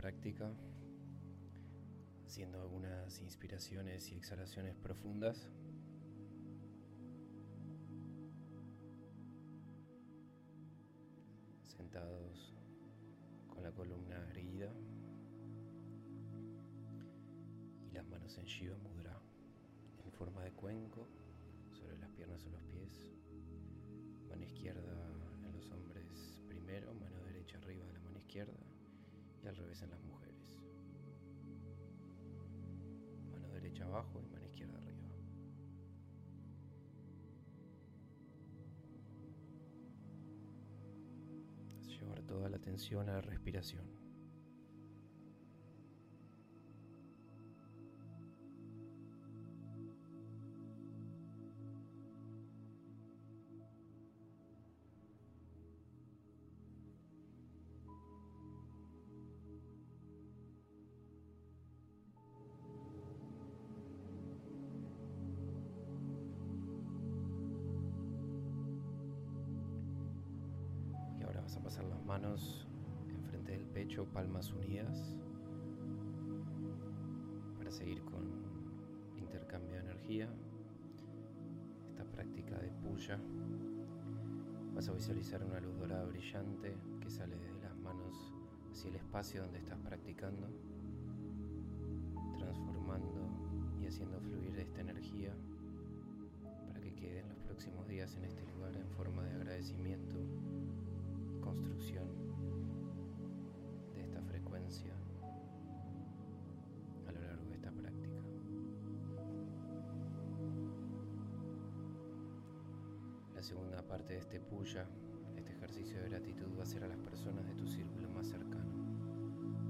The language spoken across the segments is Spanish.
Práctica haciendo algunas inspiraciones y exhalaciones profundas. Sentados con la columna erguida y las manos en Shiva Mudra en forma de cuenco sobre las piernas o los pies. Mano izquierda en los hombres primero, mano derecha arriba de la mano izquierda y al revés en las mujeres. Mano derecha abajo y mano izquierda arriba. Llevar toda la atención a la respiración. Pecho, palmas unidas, para seguir con intercambio de energía. Esta práctica de puya. Vas a visualizar una luz dorada brillante que sale de las manos hacia el espacio donde estás practicando, transformando y haciendo fluir esta energía para que quede en los próximos días en este lugar en forma de agradecimiento y construcción segunda parte de este puya, este ejercicio de gratitud, va a ser a las personas de tu círculo más cercano.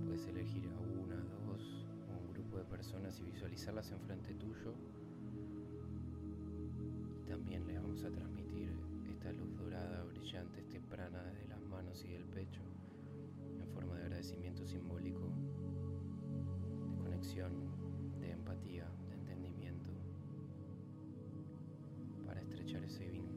Puedes elegir a una, dos o un grupo de personas y visualizarlas enfrente tuyo. Y también les vamos a transmitir esta luz dorada, brillante, este prana desde las manos y del pecho, en forma de agradecimiento simbólico, de conexión, de empatía, de entendimiento, para estrechar ese vínculo.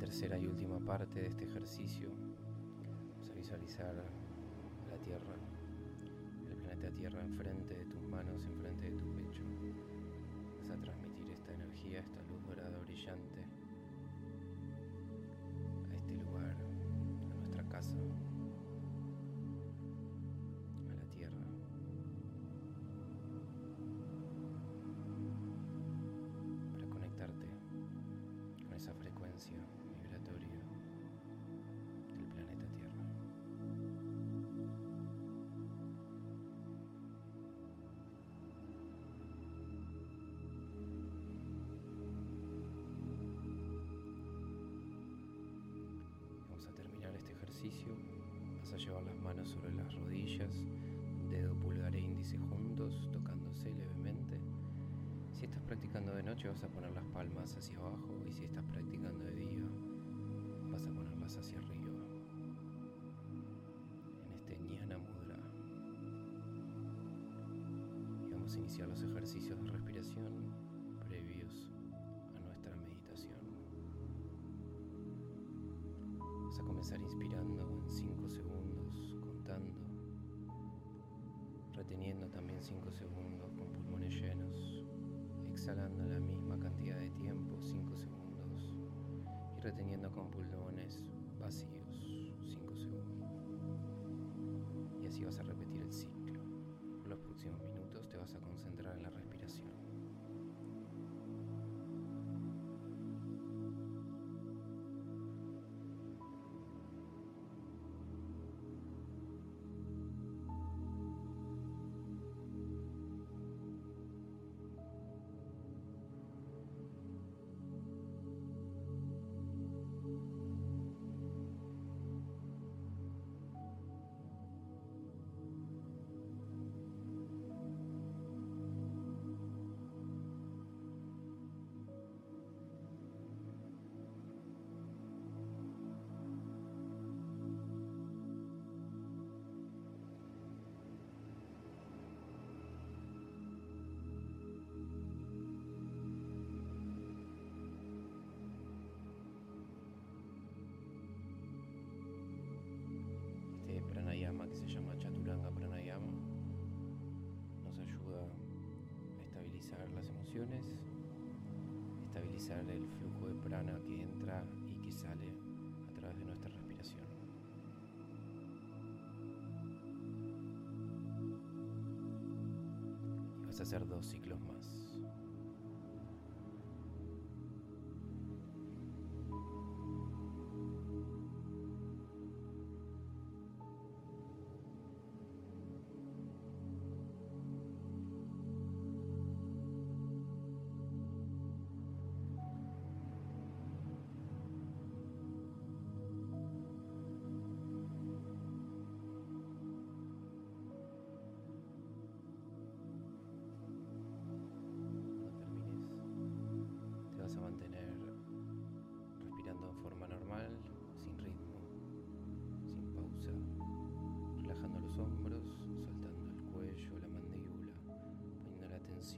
Tercera y última parte de este ejercicio, vamos a visualizar la Tierra, el planeta Tierra enfrente de tus manos, enfrente de tu pecho. Vas a transmitir esta energía, esta luz dorada brillante a este lugar, a nuestra casa, vas a llevar las manos sobre las rodillas, dedo pulgar e índice juntos, tocándose levemente. Si estás practicando de noche vas a poner las palmas hacia abajo y si estás practicando de día vas a ponerlas hacia arriba. En este ñana mudra. Y vamos a iniciar los ejercicios de respiración a comenzar inspirando en 5 segundos, contando, reteniendo también 5 segundos con pulmones llenos, exhalando la misma cantidad de tiempo, 5 segundos, y reteniendo con pulmones vacíos, 5 segundos. Y así vas a repetir el ciclo. Por los próximos minutos te vas a concentrar en la respiración. Estabilizar el flujo de prana que entra y que sale a través de nuestra respiración. Y vas a hacer dos ciclos más.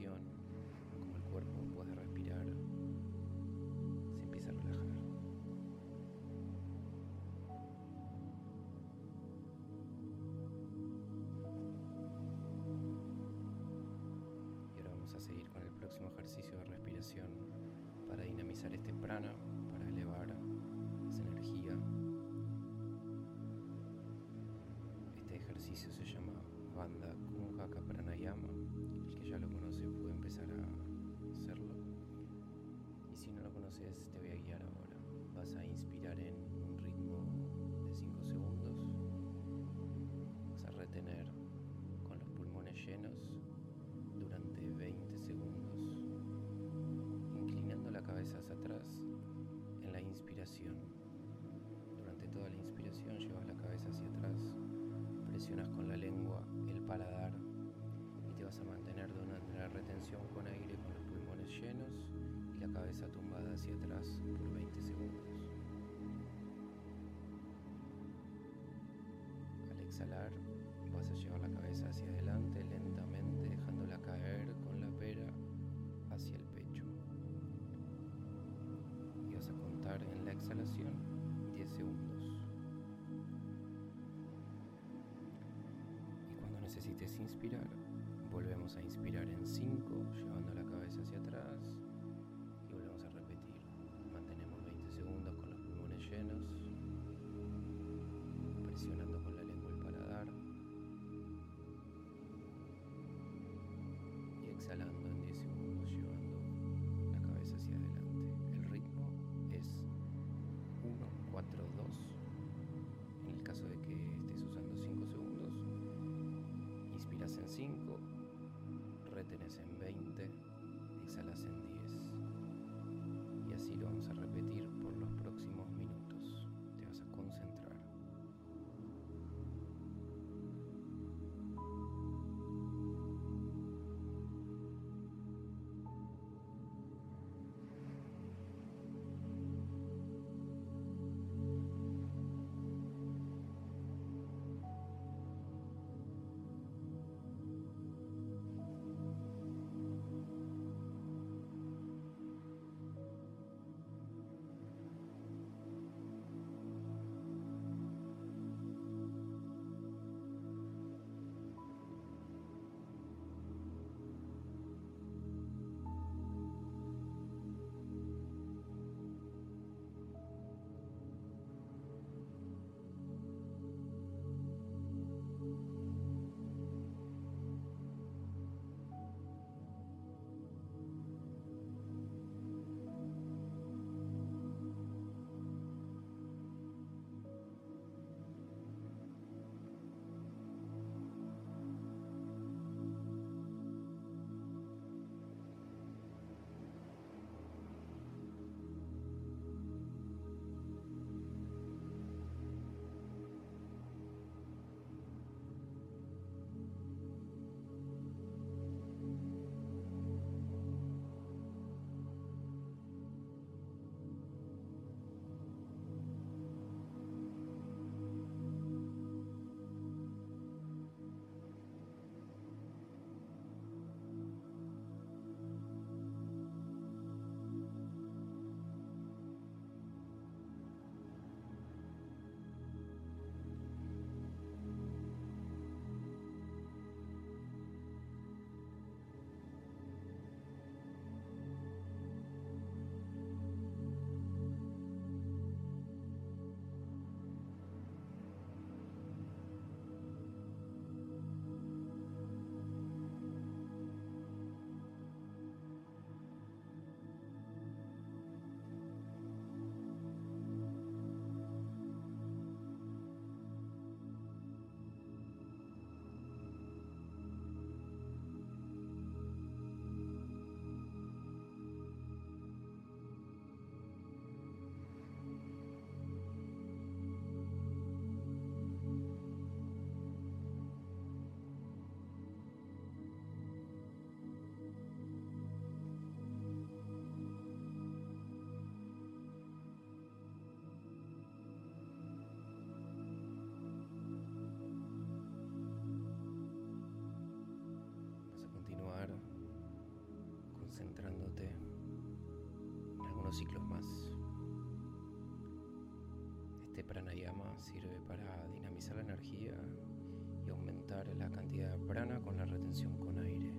Como el cuerpo puede respirar, se empieza a relajar. Y ahora vamos a seguir con el próximo ejercicio de respiración para dinamizar este prana, para elevar esa energía. Este ejercicio se llama Banda Kunjaka Pranayama. Si no lo conoces, te voy a guiar ahora. Vas a inspirar en cabeza tumbada hacia atrás por 20 segundos. Al exhalar vas a llevar la cabeza hacia adelante lentamente dejándola caer con la pera hacia el pecho. Y vas a contar en la exhalación 10 segundos. necesites inspirar, volvemos a inspirar en 5, llevando la cabeza hacia atrás segundos con los pulmones llenos, presionando con la lengua el paladar y exhalando en 10 segundos llevando la cabeza hacia adelante. El ritmo es 1, 4, 2. En el caso de que estés usando 5 segundos, Inspiras en 5, retenes en 20, ciclos más. Este pranayama sirve para dinamizar la energía y aumentar la cantidad de prana con la retención con aire.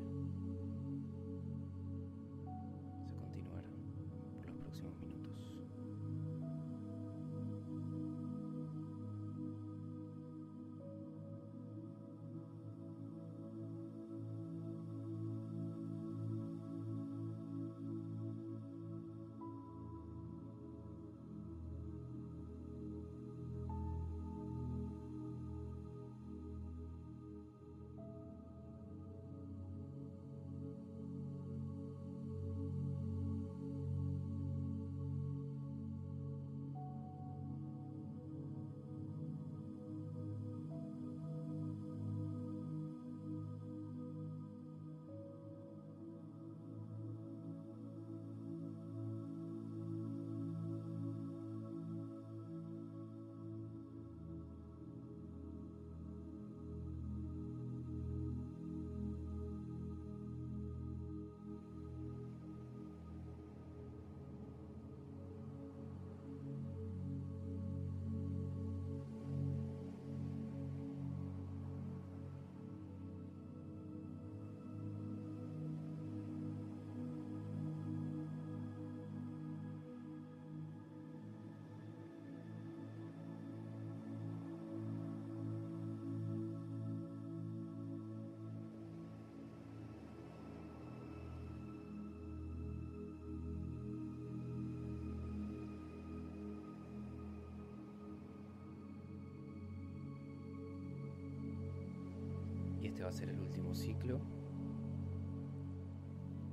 Y este va a ser el último ciclo.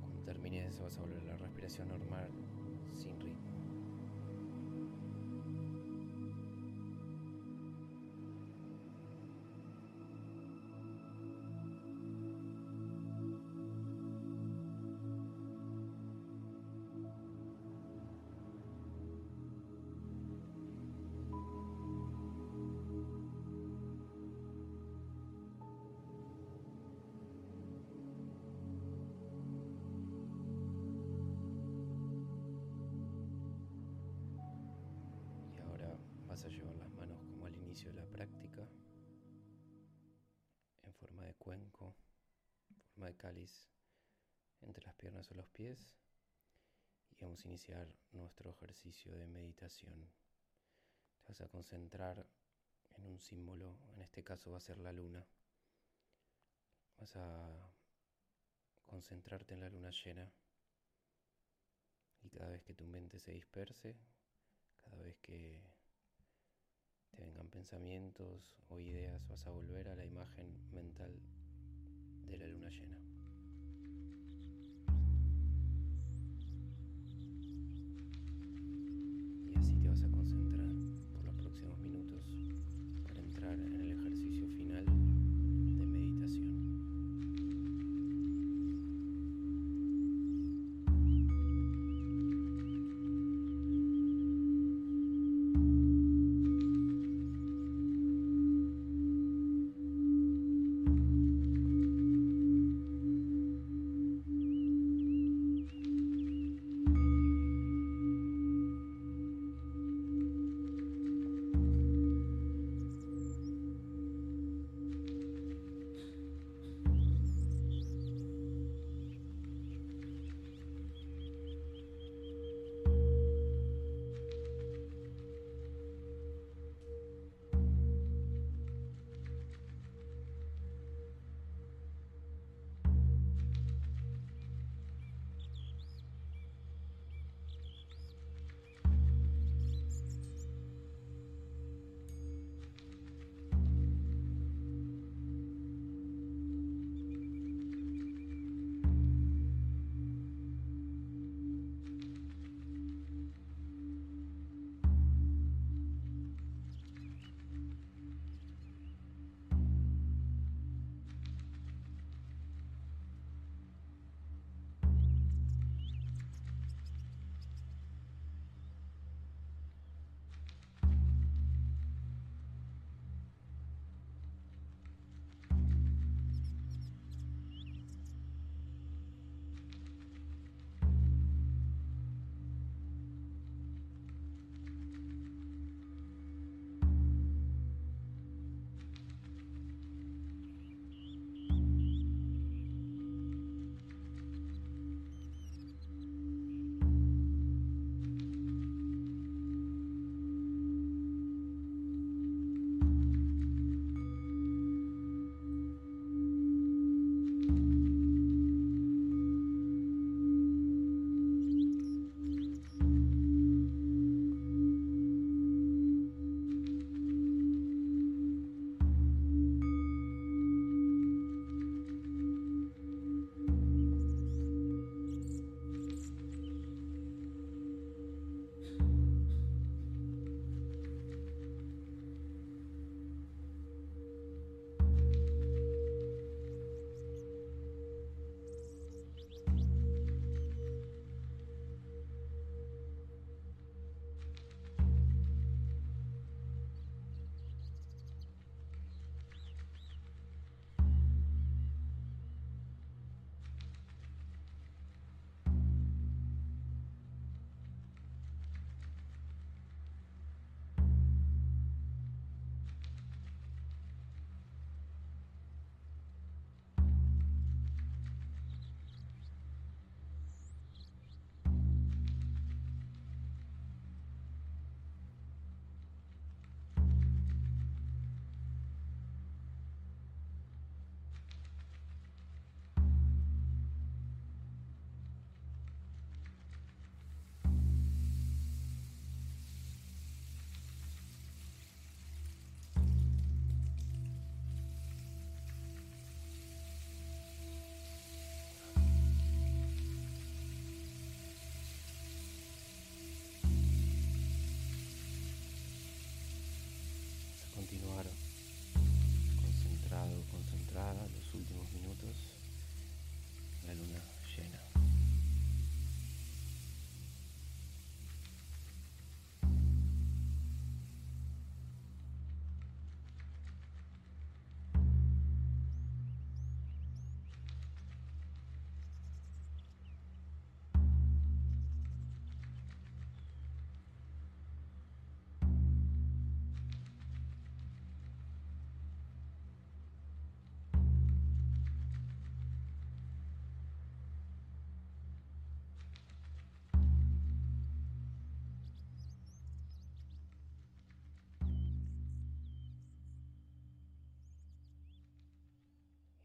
Cuando termines vas a volver a la respiración normal cuenco, en forma de cáliz, entre las piernas o los pies. Y vamos a iniciar nuestro ejercicio de meditación. Te vas a concentrar en un símbolo, en este caso va a ser la luna. Vas a concentrarte en la luna llena y cada vez que tu mente se disperse, cada vez que te vengan pensamientos o ideas, vas a volver a la imagen mental de la luna llena.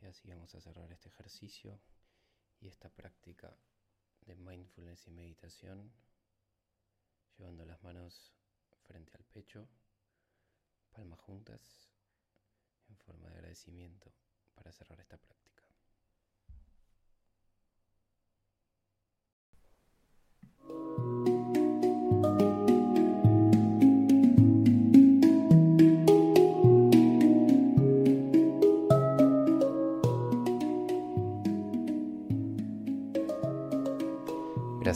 Y así vamos a cerrar este ejercicio y esta práctica de mindfulness y meditación, llevando las manos frente al pecho, palmas juntas, en forma de agradecimiento para cerrar esta práctica.